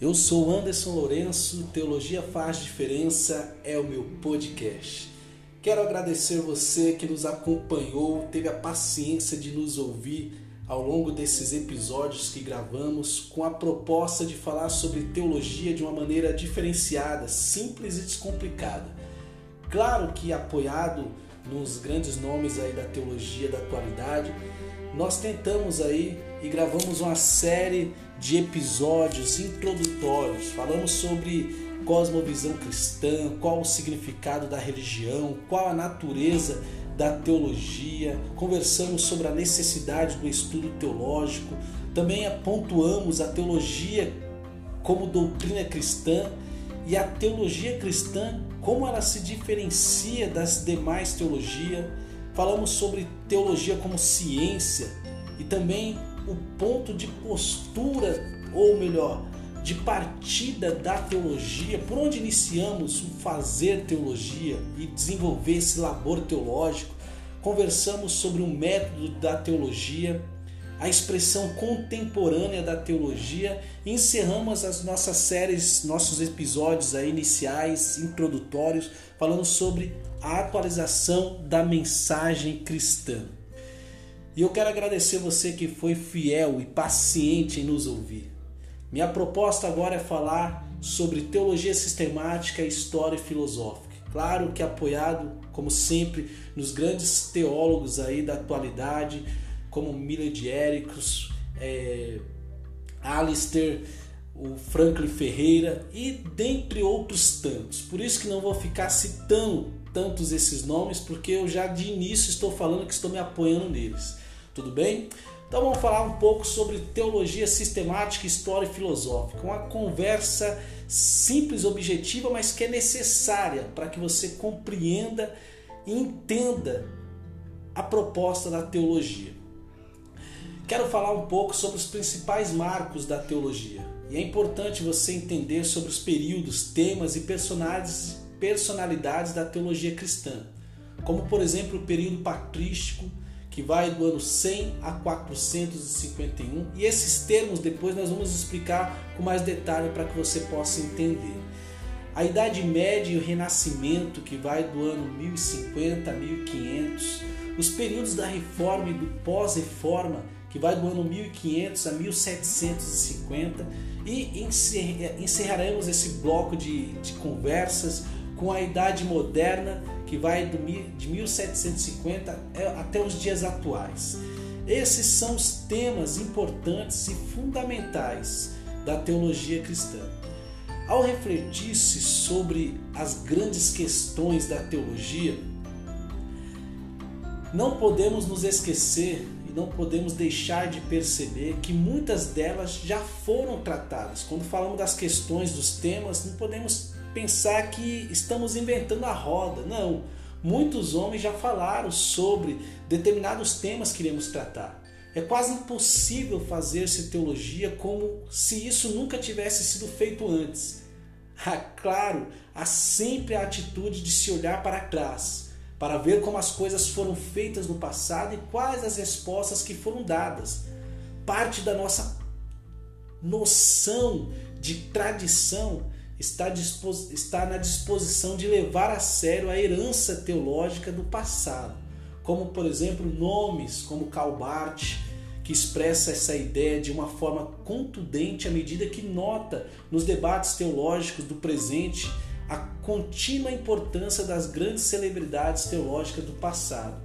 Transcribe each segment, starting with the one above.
Eu sou Anderson Lourenço, Teologia Faz Diferença é o meu podcast. Quero agradecer você que nos acompanhou, teve a paciência de nos ouvir ao longo desses episódios que gravamos com a proposta de falar sobre teologia de uma maneira diferenciada, simples e descomplicada. Claro que apoiado nos grandes nomes aí da teologia da atualidade, nós tentamos aí e gravamos uma série de episódios introdutórios. Falamos sobre cosmovisão cristã, qual o significado da religião, qual a natureza da teologia, conversamos sobre a necessidade do estudo teológico, também pontuamos a teologia como doutrina cristã e a teologia cristã, como ela se diferencia das demais teologias. Falamos sobre teologia como ciência e também o ponto de postura, ou melhor, de partida da teologia, por onde iniciamos o fazer teologia e desenvolver esse labor teológico, conversamos sobre o método da teologia, a expressão contemporânea da teologia e encerramos as nossas séries, nossos episódios aí iniciais, introdutórios, falando sobre a atualização da mensagem cristã. E eu quero agradecer você que foi fiel e paciente em nos ouvir. Minha proposta agora é falar sobre teologia sistemática, história e filosófica. Claro que apoiado, como sempre, nos grandes teólogos aí da atualidade, como Miller de Ericos, é, Alistair, o Franklin Ferreira e dentre outros tantos. Por isso que não vou ficar citando tantos esses nomes, porque eu já de início estou falando que estou me apoiando neles. Tudo bem? Então vamos falar um pouco sobre teologia sistemática, história e filosófica. Uma conversa simples, objetiva, mas que é necessária para que você compreenda e entenda a proposta da teologia. Quero falar um pouco sobre os principais marcos da teologia. E é importante você entender sobre os períodos, temas e personalidades da teologia cristã, como por exemplo o período patrístico, que vai do ano 100 a 451, e esses termos depois nós vamos explicar com mais detalhe para que você possa entender. A Idade Média e o Renascimento, que vai do ano 1050 a 1500, os períodos da Reforma e do pós-Reforma, que vai do ano 1500 a 1750, e encerraremos esse bloco de, de conversas com a Idade Moderna que vai de 1750 até os dias atuais. Esses são os temas importantes e fundamentais da teologia cristã. Ao refletir-se sobre as grandes questões da teologia, não podemos nos esquecer e não podemos deixar de perceber que muitas delas já foram tratadas. Quando falamos das questões dos temas, não podemos pensar que estamos inventando a roda. Não. Muitos homens já falaram sobre determinados temas que iremos tratar. É quase impossível fazer-se teologia como se isso nunca tivesse sido feito antes. Ah, claro, há sempre a atitude de se olhar para trás, para ver como as coisas foram feitas no passado e quais as respostas que foram dadas. Parte da nossa noção de tradição está, está na disposição de levar a sério a herança teológica do passado, como por exemplo nomes como Calbart, que expressa essa ideia de uma forma contundente à medida que nota nos debates teológicos do presente a contínua importância das grandes celebridades teológicas do passado.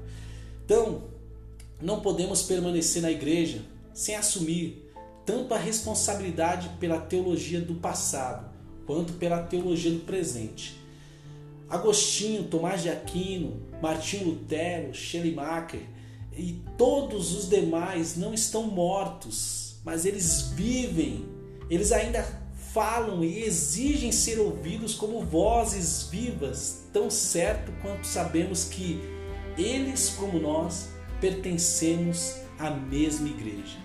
Então, não podemos permanecer na igreja sem assumir tanto a responsabilidade pela teologia do passado, quanto pela teologia do presente. Agostinho, Tomás de Aquino, Martinho Lutero, Schleiermacher e todos os demais não estão mortos, mas eles vivem, eles ainda falam e exigem ser ouvidos como vozes vivas, tão certo quanto sabemos que eles, como nós, pertencemos à mesma igreja.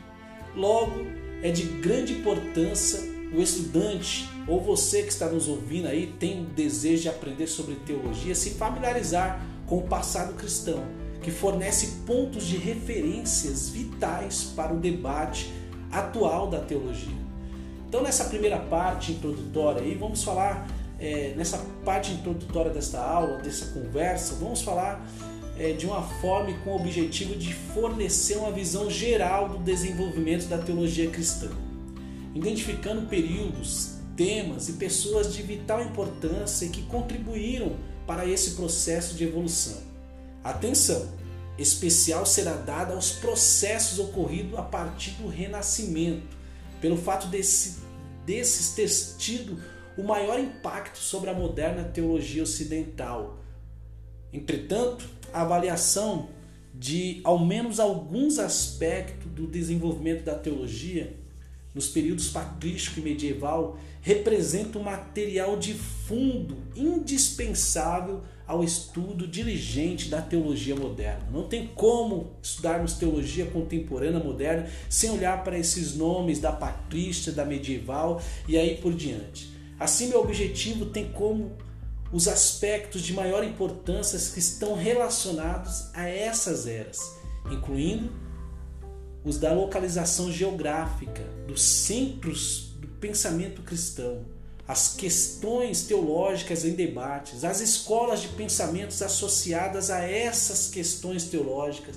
Logo, é de grande importância o estudante ou você que está nos ouvindo aí tem desejo de aprender sobre teologia, se familiarizar com o passado cristão, que fornece pontos de referências vitais para o debate atual da teologia. Então, nessa primeira parte introdutória aí, vamos falar, é, nessa parte introdutória desta aula, dessa conversa, vamos falar é, de uma forma e com o objetivo de fornecer uma visão geral do desenvolvimento da teologia cristã, identificando períodos, temas e pessoas de vital importância que contribuíram para esse processo de evolução. Atenção! Especial será dada aos processos ocorridos a partir do Renascimento, pelo fato desse, desses ter tido o maior impacto sobre a moderna teologia ocidental. Entretanto, a avaliação de ao menos alguns aspectos do desenvolvimento da teologia nos períodos patrístico e medieval representa um material de fundo indispensável ao estudo diligente da teologia moderna. Não tem como estudarmos teologia contemporânea moderna sem olhar para esses nomes da patrística, da medieval e aí por diante. Assim, meu objetivo tem como os aspectos de maior importância que estão relacionados a essas eras, incluindo os da localização geográfica, dos centros do pensamento cristão, as questões teológicas em debates, as escolas de pensamentos associadas a essas questões teológicas,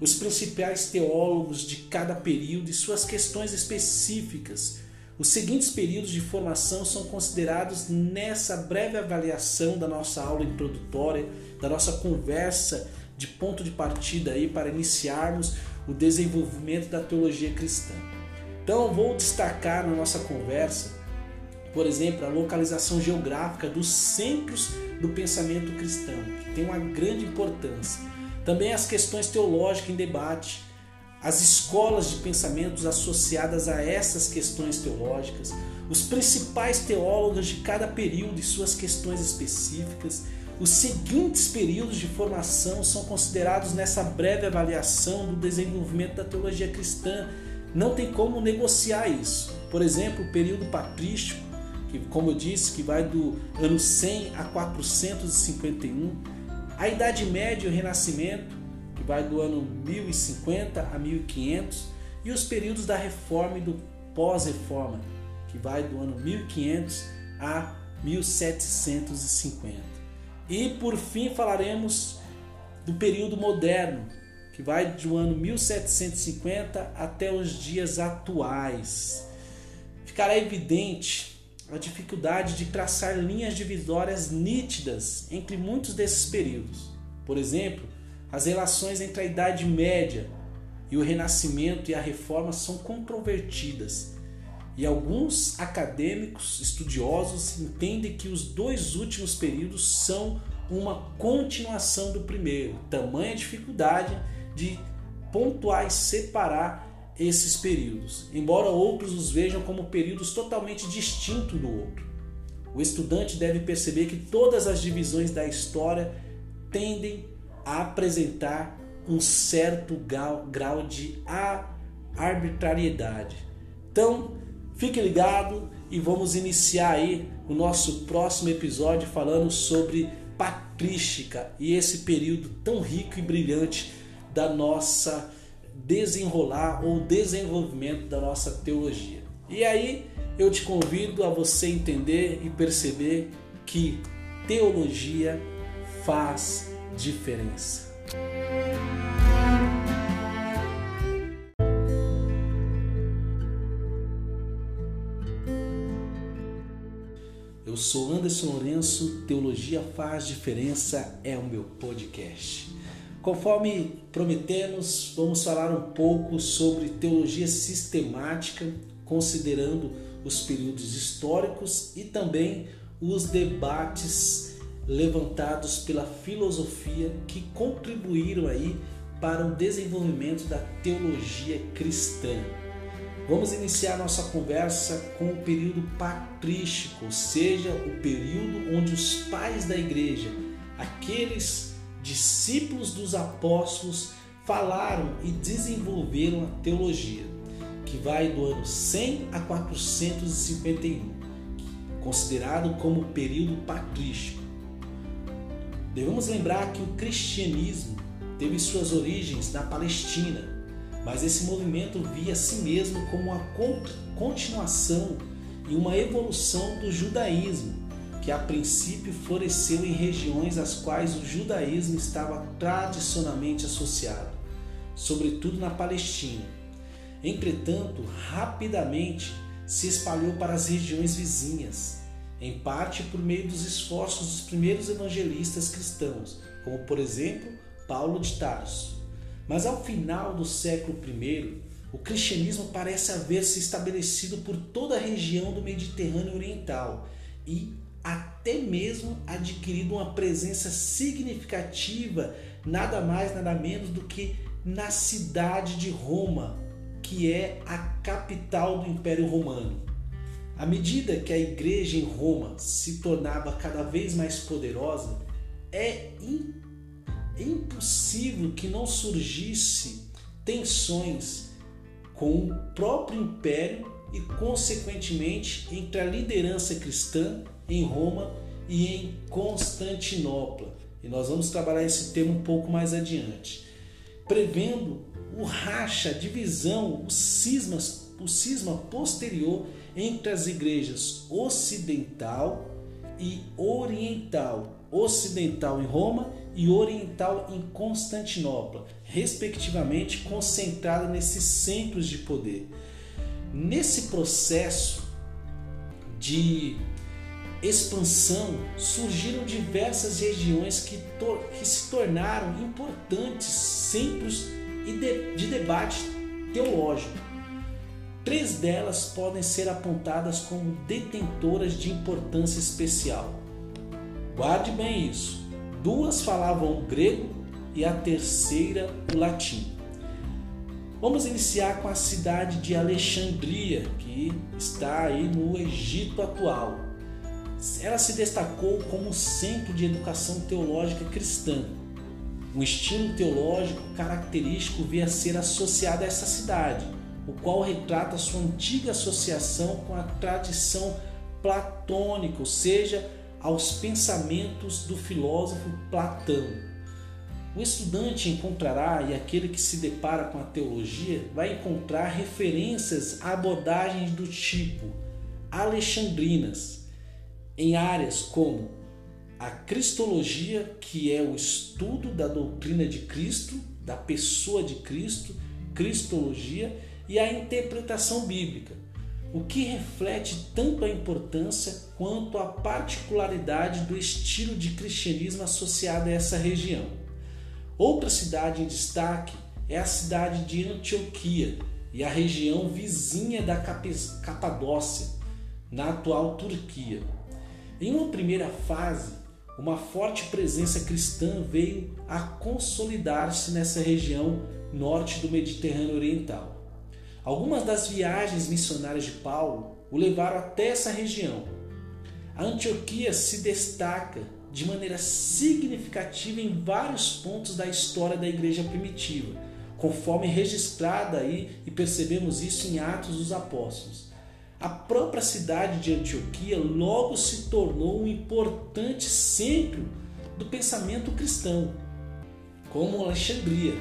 os principais teólogos de cada período e suas questões específicas. Os seguintes períodos de formação são considerados nessa breve avaliação da nossa aula introdutória, da nossa conversa de ponto de partida aí para iniciarmos o desenvolvimento da teologia cristã. Então, vou destacar na nossa conversa, por exemplo, a localização geográfica dos centros do pensamento cristão, que tem uma grande importância. Também as questões teológicas em debate, as escolas de pensamentos associadas a essas questões teológicas, os principais teólogos de cada período e suas questões específicas. Os seguintes períodos de formação são considerados nessa breve avaliação do desenvolvimento da teologia cristã. Não tem como negociar isso. Por exemplo, o período patrístico, que, como eu disse, que vai do ano 100 a 451, a Idade Média e o Renascimento, que vai do ano 1050 a 1500, e os períodos da Reforma e do pós-Reforma, que vai do ano 1500 a 1750. E por fim falaremos do período moderno, que vai do ano 1750 até os dias atuais. Ficará evidente a dificuldade de traçar linhas divisórias nítidas entre muitos desses períodos. Por exemplo, as relações entre a Idade Média e o Renascimento e a Reforma são controvertidas, e alguns acadêmicos estudiosos entendem que os dois últimos períodos são uma continuação do primeiro. Tamanha dificuldade de pontuar e separar esses períodos, embora outros os vejam como períodos totalmente distintos do outro. O estudante deve perceber que todas as divisões da história tendem a apresentar um certo grau, grau de arbitrariedade. Então, fique ligado e vamos iniciar aí o nosso próximo episódio falando sobre patrística e esse período tão rico e brilhante da nossa desenrolar ou desenvolvimento da nossa teologia. E aí eu te convido a você entender e perceber que teologia faz diferença. Eu sou Anderson Lourenço, Teologia Faz Diferença é o meu podcast. Conforme prometemos, vamos falar um pouco sobre teologia sistemática, considerando os períodos históricos e também os debates levantados pela filosofia que contribuíram aí para o desenvolvimento da teologia cristã. Vamos iniciar nossa conversa com o período patrístico, ou seja, o período onde os pais da igreja, aqueles discípulos dos apóstolos, falaram e desenvolveram a teologia, que vai do ano 100 a 451, considerado como período patrístico. Devemos lembrar que o cristianismo teve suas origens na Palestina, mas esse movimento via a si mesmo como a continuação e uma evolução do judaísmo, que a princípio floresceu em regiões às quais o judaísmo estava tradicionalmente associado, sobretudo na Palestina. Entretanto, rapidamente se espalhou para as regiões vizinhas, em parte por meio dos esforços dos primeiros evangelistas cristãos, como por exemplo Paulo de Tarso. Mas ao final do século I, o cristianismo parece haver se estabelecido por toda a região do Mediterrâneo Oriental e até mesmo adquirido uma presença significativa, nada mais, nada menos do que na cidade de Roma, que é a capital do Império Romano. À medida que a igreja em Roma se tornava cada vez mais poderosa, é, é impossível que não surgisse tensões com o próprio império e, consequentemente, entre a liderança cristã em Roma e em Constantinopla. E nós vamos trabalhar esse tema um pouco mais adiante, prevendo o racha, a divisão, o cisma, o cisma posterior entre as igrejas ocidental e oriental, ocidental em Roma e oriental em Constantinopla, respectivamente concentrada nesses centros de poder. Nesse processo de expansão surgiram diversas regiões que, que se tornaram importantes centros de, de debate teológico. Três delas podem ser apontadas como detentoras de importância especial. Guarde bem isso. Duas falavam o grego e a terceira o latim. Vamos iniciar com a cidade de Alexandria, que está aí no Egito atual. Ela se destacou como centro de educação teológica cristã. Um estilo teológico característico via ser associado a essa cidade, o qual retrata sua antiga associação com a tradição platônica, ou seja, aos pensamentos do filósofo Platão. O estudante encontrará, e aquele que se depara com a teologia, vai encontrar referências a abordagens do tipo alexandrinas, em áreas como a cristologia, que é o estudo da doutrina de Cristo, da pessoa de Cristo, cristologia, e a interpretação bíblica, o que reflete tanto a importância quanto a particularidade do estilo de cristianismo associado a essa região. Outra cidade em destaque é a cidade de Antioquia e a região vizinha da Capadócia, na atual Turquia. Em uma primeira fase, uma forte presença cristã veio a consolidar-se nessa região norte do Mediterrâneo Oriental. Algumas das viagens missionárias de Paulo o levaram até essa região. A Antioquia se destaca de maneira significativa em vários pontos da história da igreja primitiva, conforme registrada aí e percebemos isso em Atos dos Apóstolos. A própria cidade de Antioquia logo se tornou um importante centro do pensamento cristão, como Alexandria.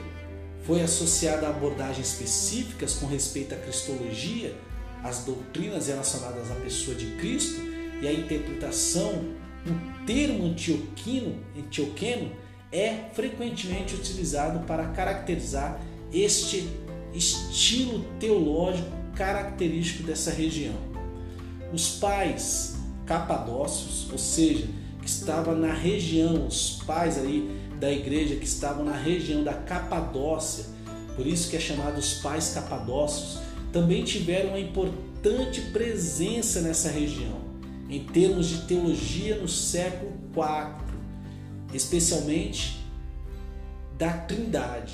Foi associada a abordagens específicas com respeito à cristologia, às doutrinas relacionadas à pessoa de Cristo e à interpretação o termo antioquino, antioqueno é frequentemente utilizado para caracterizar este estilo teológico característico dessa região. Os pais capadócios, ou seja, que estavam na região, os pais aí da igreja que estavam na região da Capadócia, por isso que é chamado os pais capadócios, também tiveram uma importante presença nessa região em termos de teologia no século IV, especialmente da Trindade.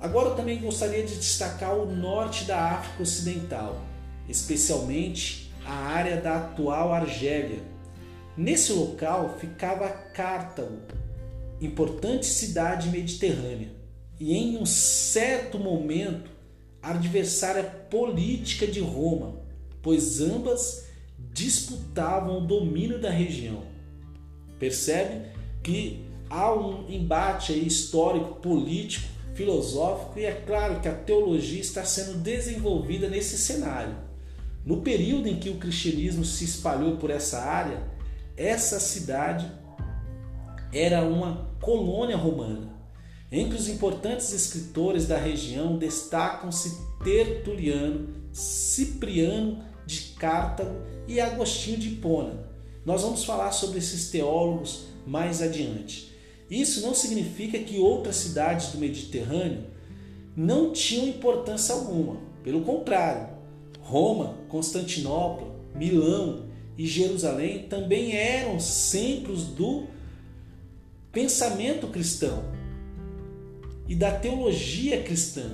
Agora eu também gostaria de destacar o norte da África Ocidental, especialmente a área da atual Argélia. Nesse local ficava Cartago, importante cidade mediterrânea, e em um certo momento adversária política de Roma, pois ambas disputavam o domínio da região. Percebe que há um embate histórico, político, filosófico e é claro que a teologia está sendo desenvolvida nesse cenário. No período em que o cristianismo se espalhou por essa área, essa cidade era uma colônia romana. Entre os importantes escritores da região destacam-se Tertuliano, Cipriano de Cartago e Agostinho de Hipona. Nós vamos falar sobre esses teólogos mais adiante. Isso não significa que outras cidades do Mediterrâneo não tinham importância alguma. Pelo contrário, Roma, Constantinopla, Milão e Jerusalém também eram centros do pensamento cristão e da teologia cristã,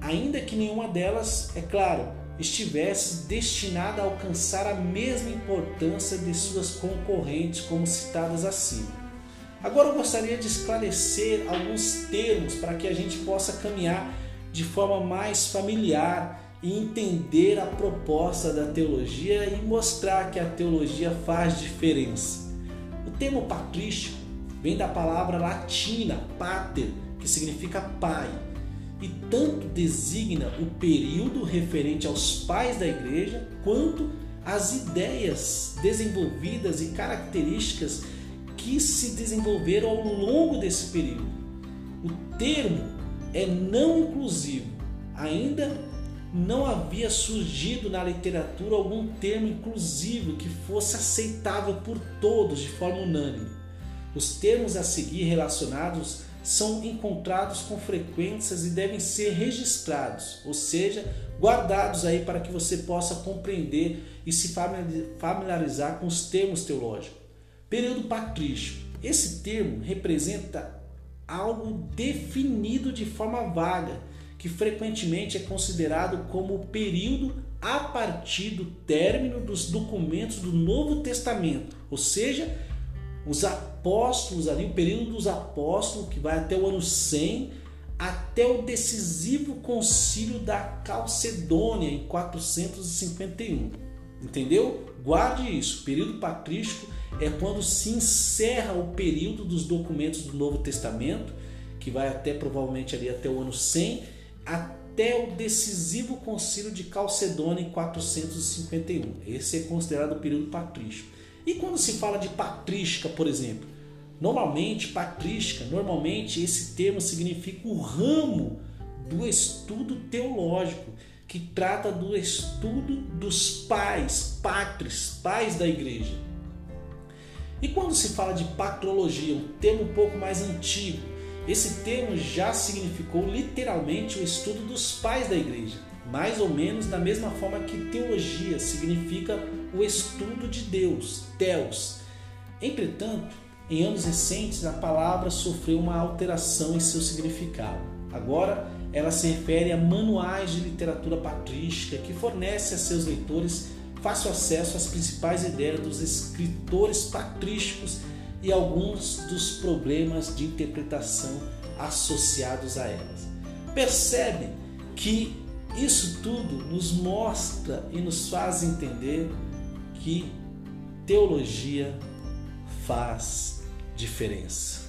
ainda que nenhuma delas, é claro, estivesse destinada a alcançar a mesma importância de suas concorrentes, como citadas acima. Agora eu gostaria de esclarecer alguns termos para que a gente possa caminhar de forma mais familiar e entender a proposta da teologia e mostrar que a teologia faz diferença. O termo patrístico vem da palavra latina pater, que significa pai, e tanto designa o período referente aos pais da igreja, quanto as ideias desenvolvidas e características que se desenvolveram ao longo desse período. O termo é não inclusivo, ainda não havia surgido na literatura algum termo inclusivo que fosse aceitável por todos de forma unânime. Os termos a seguir relacionados são encontrados com frequências e devem ser registrados, ou seja, guardados aí para que você possa compreender e se familiarizar com os termos teológicos. Período patrístico. Esse termo representa algo definido de forma vaga, que frequentemente é considerado como o período a partir do término dos documentos do Novo Testamento, ou seja, os apóstolos ali, o período dos apóstolos, que vai até o ano 100, até o decisivo concílio da Calcedônia, em 451. Entendeu? Guarde isso. O período patrístico é quando se encerra o período dos documentos do Novo Testamento, que vai até provavelmente ali até o ano 100, até o decisivo concílio de Calcedônia em 451. Esse é considerado o período patrístico. E quando se fala de patrística, por exemplo, normalmente patrística, normalmente esse termo significa o ramo do estudo teológico que trata do estudo dos pais, patres, pais da igreja. E quando se fala de patrologia, um termo um pouco mais antigo, esse termo já significou literalmente o estudo dos pais da igreja mais ou menos da mesma forma que teologia significa o estudo de Deus, Deus. Entretanto, em anos recentes, a palavra sofreu uma alteração em seu significado. Agora, ela se refere a manuais de literatura patrística que fornece a seus leitores fácil acesso às principais ideias dos escritores patrísticos e alguns dos problemas de interpretação associados a elas. Percebe que isso tudo nos mostra e nos faz entender que teologia faz diferença.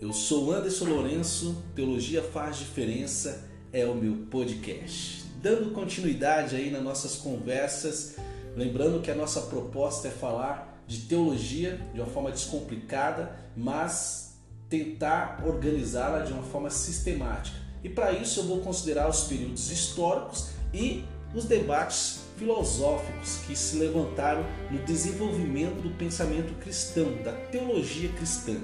Eu sou Anderson Lourenço, Teologia Faz Diferença é o meu podcast. Dando continuidade aí nas nossas conversas Lembrando que a nossa proposta é falar de teologia de uma forma descomplicada, mas tentar organizá-la de uma forma sistemática. E para isso eu vou considerar os períodos históricos e os debates filosóficos que se levantaram no desenvolvimento do pensamento cristão, da teologia cristã.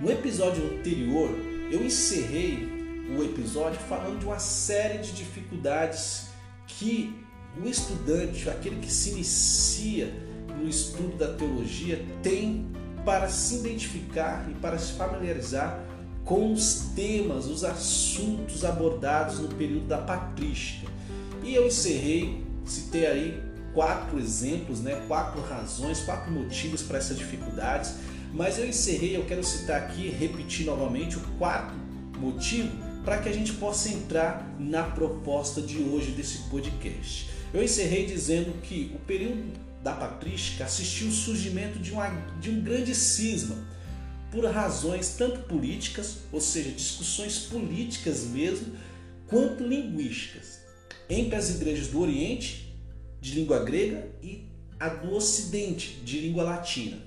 No episódio anterior, eu encerrei o episódio falando de uma série de dificuldades que o estudante, aquele que se inicia no estudo da teologia, tem para se identificar e para se familiarizar com os temas, os assuntos abordados no período da patrística. E eu encerrei, citei aí quatro exemplos, né, quatro razões, quatro motivos para essas dificuldades, mas eu encerrei, eu quero citar aqui, repetir novamente o quarto motivo para que a gente possa entrar na proposta de hoje desse podcast. Eu encerrei dizendo que o período da patrística assistiu o surgimento de, uma, de um grande cisma, por razões tanto políticas, ou seja, discussões políticas mesmo, quanto linguísticas, entre as igrejas do Oriente, de língua grega, e a do Ocidente, de língua latina.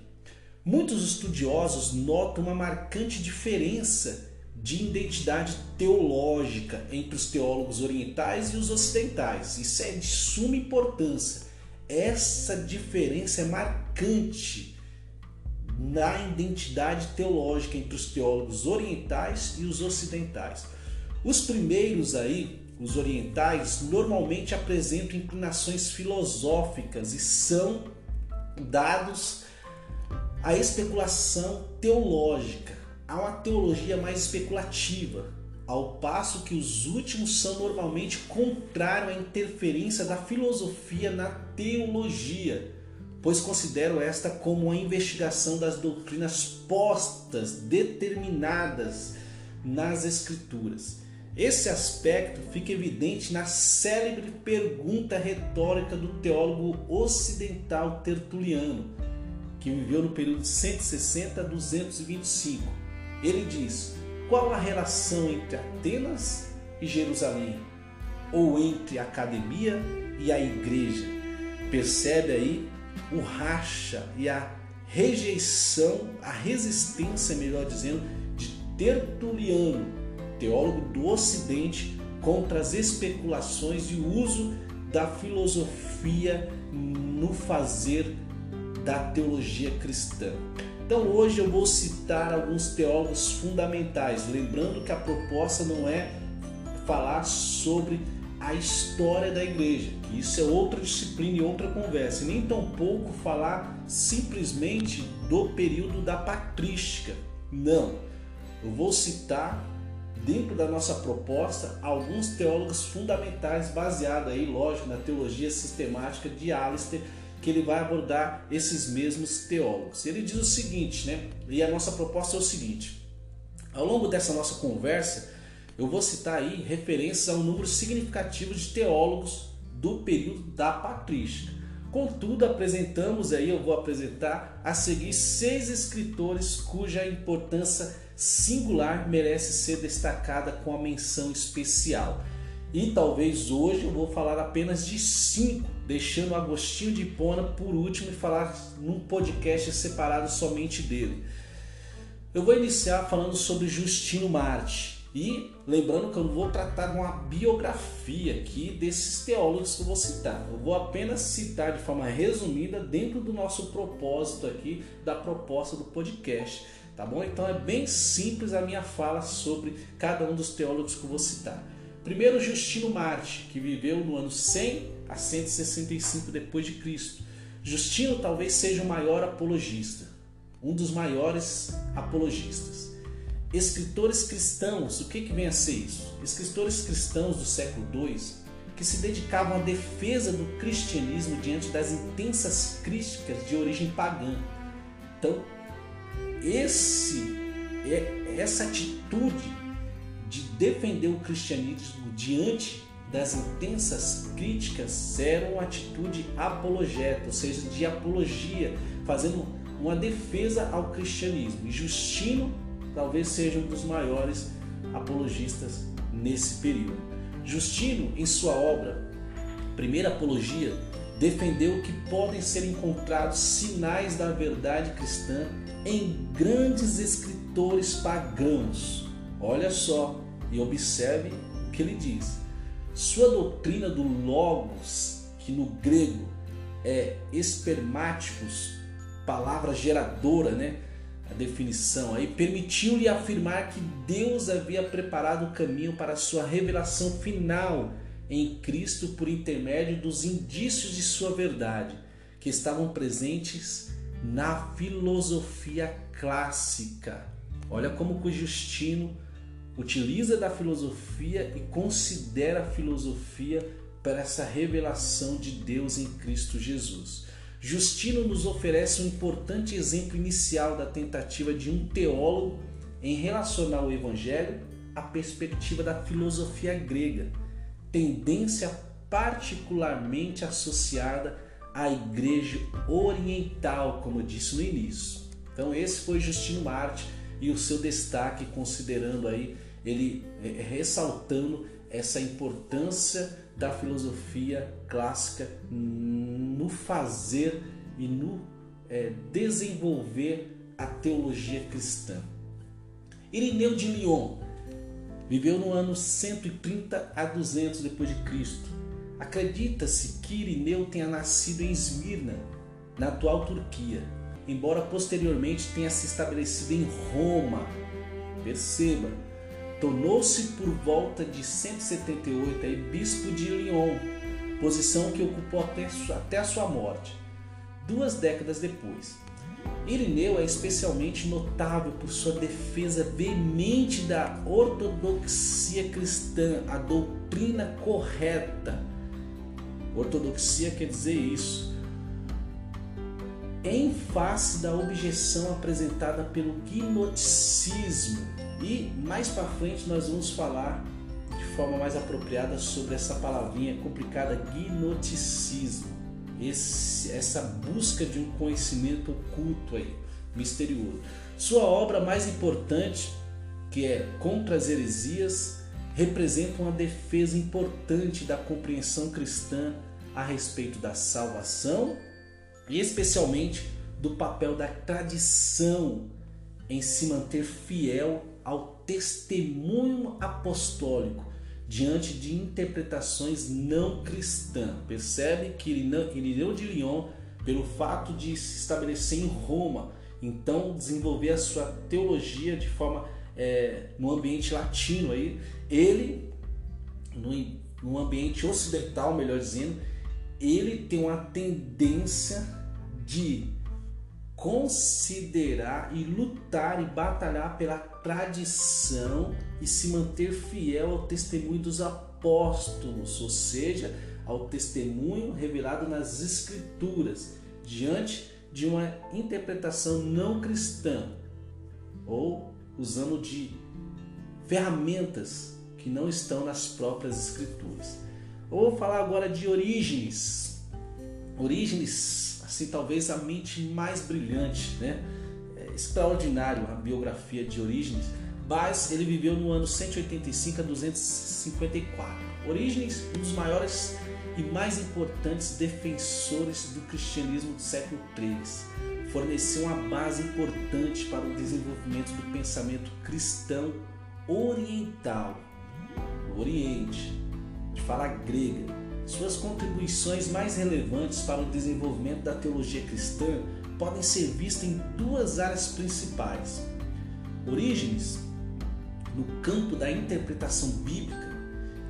Muitos estudiosos notam uma marcante diferença de identidade teológica entre os teólogos orientais e os ocidentais. Isso é de suma importância. Essa diferença é marcante na identidade teológica entre os teólogos orientais e os ocidentais. Os primeiros aí, os orientais, normalmente apresentam inclinações filosóficas e são dados à especulação teológica há uma teologia mais especulativa, ao passo que os últimos são normalmente contrários à interferência da filosofia na teologia, pois consideram esta como uma investigação das doutrinas postas, determinadas nas Escrituras. Esse aspecto fica evidente na célebre pergunta retórica do teólogo ocidental Tertuliano, que viveu no período de 160 a 225 ele diz: qual a relação entre Atenas e Jerusalém? Ou entre a academia e a igreja? Percebe aí o racha e a rejeição, a resistência, melhor dizendo, de Tertuliano, teólogo do Ocidente, contra as especulações e o uso da filosofia no fazer da teologia cristã. Então hoje eu vou citar alguns teólogos fundamentais, lembrando que a proposta não é falar sobre a história da igreja, que isso é outra disciplina e outra conversa, e nem tampouco falar simplesmente do período da patrística. Não. Eu vou citar dentro da nossa proposta alguns teólogos fundamentais baseados aí, lógico, na teologia sistemática de Alistair que ele vai abordar esses mesmos teólogos. Ele diz o seguinte, né? E a nossa proposta é o seguinte: ao longo dessa nossa conversa, eu vou citar aí referências a um número significativo de teólogos do período da patrística. Contudo, apresentamos aí, eu vou apresentar a seguir seis escritores cuja importância singular merece ser destacada com a menção especial. E talvez hoje eu vou falar apenas de cinco, deixando Agostinho de Hipona por último e falar num podcast separado somente dele. Eu vou iniciar falando sobre Justino Marte. E lembrando que eu não vou tratar uma biografia aqui desses teólogos que eu vou citar. Eu vou apenas citar de forma resumida dentro do nosso propósito aqui da proposta do podcast. Tá bom? Então é bem simples a minha fala sobre cada um dos teólogos que eu vou citar. Primeiro Justino Marte, que viveu no ano 100 a 165 depois de Cristo. Justino talvez seja o maior apologista, um dos maiores apologistas. Escritores cristãos, o que, que vem a ser isso? Escritores cristãos do século II que se dedicavam à defesa do cristianismo diante das intensas críticas de origem pagã. Então, esse, é, essa atitude de defender o cristianismo diante das intensas críticas era uma atitude apologeta, ou seja, de apologia, fazendo uma defesa ao cristianismo. E Justino talvez seja um dos maiores apologistas nesse período. Justino, em sua obra Primeira Apologia, defendeu que podem ser encontrados sinais da verdade cristã em grandes escritores pagãos. Olha só, e observe o que ele diz. Sua doutrina do Logos, que no grego é espermáticos, palavra geradora, né? A definição aí permitiu-lhe afirmar que Deus havia preparado o caminho para sua revelação final em Cristo por intermédio dos indícios de sua verdade, que estavam presentes na filosofia clássica. Olha como o Justino utiliza da filosofia e considera a filosofia para essa revelação de Deus em Cristo Jesus. Justino nos oferece um importante exemplo inicial da tentativa de um teólogo em relacionar o evangelho à perspectiva da filosofia grega, tendência particularmente associada à igreja oriental, como eu disse no início. Então esse foi Justino Marte e o seu destaque considerando aí ele é, ressaltando essa importância da filosofia clássica no fazer e no é, desenvolver a teologia cristã. Irineu de Lyon viveu no ano 130 a 200 depois de Cristo. Acredita-se que Irineu tenha nascido em Esmirna, na atual Turquia, embora posteriormente tenha se estabelecido em Roma. Perceba, tornou-se por volta de 178 aí, bispo de Lyon, posição que ocupou até, até a sua morte, duas décadas depois. Irineu é especialmente notável por sua defesa veemente da ortodoxia cristã, a doutrina correta. Ortodoxia quer dizer isso. Em face da objeção apresentada pelo gnosticismo, e mais para frente nós vamos falar de forma mais apropriada sobre essa palavrinha complicada, gnosticismo. Esse, essa busca de um conhecimento oculto aí, misterioso. Sua obra mais importante, que é Contra as Heresias, representa uma defesa importante da compreensão cristã a respeito da salvação e especialmente do papel da tradição em se manter fiel ao testemunho apostólico diante de interpretações não cristãs. Percebe que Irineu de Lyon, pelo fato de se estabelecer em Roma, então desenvolver a sua teologia de forma é, no ambiente latino aí, ele no, no ambiente ocidental, melhor dizendo, ele tem uma tendência de considerar e lutar e batalhar pela tradição e se manter fiel ao testemunho dos apóstolos, ou seja, ao testemunho revelado nas Escrituras, diante de uma interpretação não cristã, ou usando de ferramentas que não estão nas próprias Escrituras. Eu vou falar agora de Orígenes. Orígenes assim, talvez a mente mais brilhante, né? É extraordinário a biografia de Orígenes, mas ele viveu no ano 185 a 254. Orígenes, um dos maiores e mais importantes defensores do cristianismo do século III, forneceu uma base importante para o desenvolvimento do pensamento cristão oriental, do Oriente, de fala grega, suas contribuições mais relevantes para o desenvolvimento da teologia cristã podem ser vistas em duas áreas principais. Orígenes, no campo da interpretação bíblica,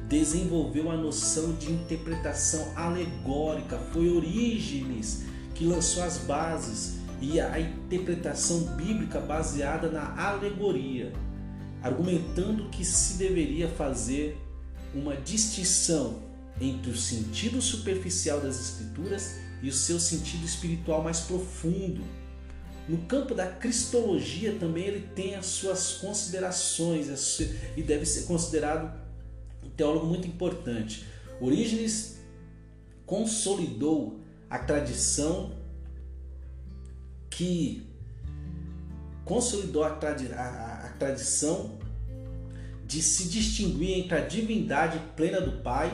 desenvolveu a noção de interpretação alegórica. Foi Orígenes que lançou as bases e a interpretação bíblica baseada na alegoria, argumentando que se deveria fazer uma distinção entre o sentido superficial das Escrituras e o seu sentido espiritual mais profundo. No campo da cristologia também ele tem as suas considerações e deve ser considerado um teólogo muito importante. Orígenes consolidou a tradição que consolidou a, tradi a, a tradição de se distinguir entre a divindade plena do Pai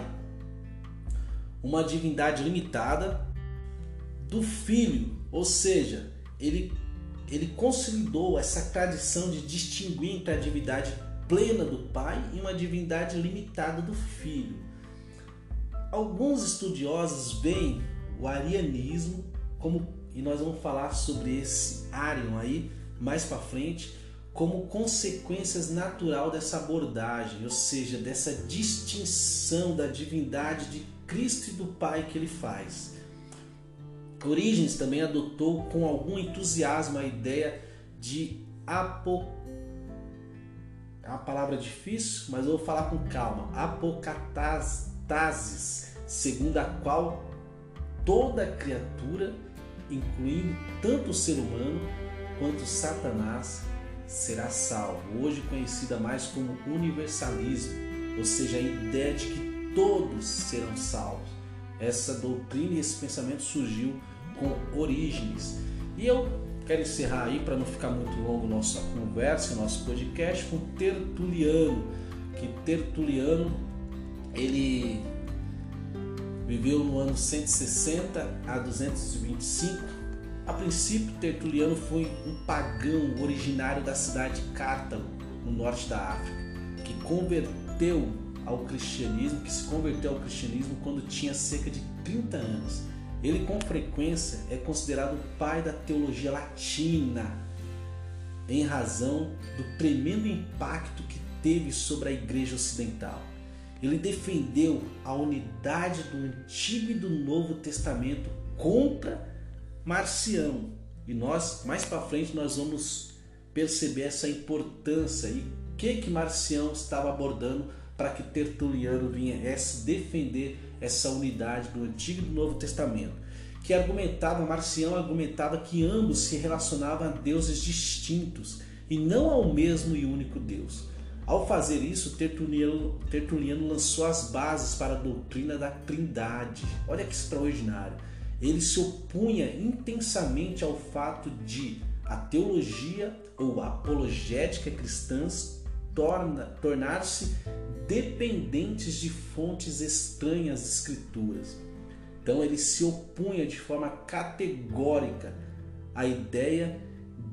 uma divindade limitada do Filho, ou seja, ele, ele consolidou essa tradição de distinguir entre a divindade plena do Pai e uma divindade limitada do Filho. Alguns estudiosos veem o arianismo como, e nós vamos falar sobre esse Arion aí mais para frente, como consequências natural dessa abordagem, ou seja, dessa distinção da divindade de Cristo e do Pai que ele faz. Orígenes também adotou com algum entusiasmo a ideia de apo... É uma palavra difícil, mas eu vou falar com calma. Apocatasis, segundo a qual toda criatura, incluindo tanto o ser humano quanto Satanás, será salvo. Hoje conhecida mais como universalismo, ou seja, a ideia de que todos serão salvos. Essa doutrina e esse pensamento surgiu com Orígenes. E eu quero encerrar aí para não ficar muito longo nossa conversa, nosso podcast com Tertuliano, que Tertuliano ele viveu no ano 160 a 225. A princípio, Tertuliano foi um pagão originário da cidade de Cartago, no norte da África, que converteu ao cristianismo, que se converteu ao cristianismo quando tinha cerca de 30 anos. Ele com frequência é considerado o pai da teologia latina, em razão do tremendo impacto que teve sobre a igreja ocidental. Ele defendeu a unidade do Antigo e do Novo Testamento contra Marcião. E nós, mais para frente, nós vamos perceber essa importância e o que que Marcião estava abordando para que Tertuliano viesse defender essa unidade do Antigo e do Novo Testamento, que argumentava, Marcião argumentava que ambos se relacionavam a deuses distintos e não ao mesmo e único Deus. Ao fazer isso, Tertuliano, Tertuliano lançou as bases para a doutrina da Trindade. Olha que extraordinário! Ele se opunha intensamente ao fato de a teologia ou apologética cristãs tornar-se dependentes de fontes estranhas de escrituras. Então ele se opunha de forma categórica à ideia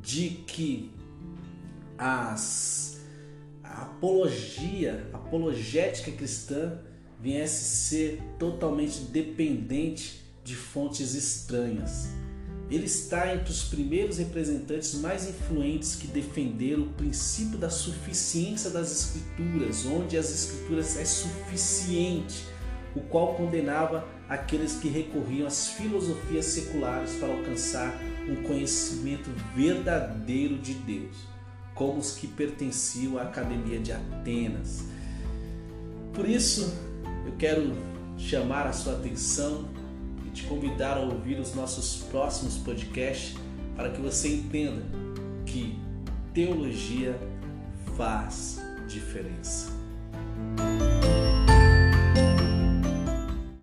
de que as, a apologia, a apologética cristã viesse ser totalmente dependente de fontes estranhas. Ele está entre os primeiros representantes mais influentes que defenderam o princípio da suficiência das Escrituras, onde as Escrituras é suficiente, o qual condenava aqueles que recorriam às filosofias seculares para alcançar um conhecimento verdadeiro de Deus, como os que pertenciam à Academia de Atenas. Por isso, eu quero chamar a sua atenção te convidar a ouvir os nossos próximos podcasts para que você entenda que teologia faz diferença.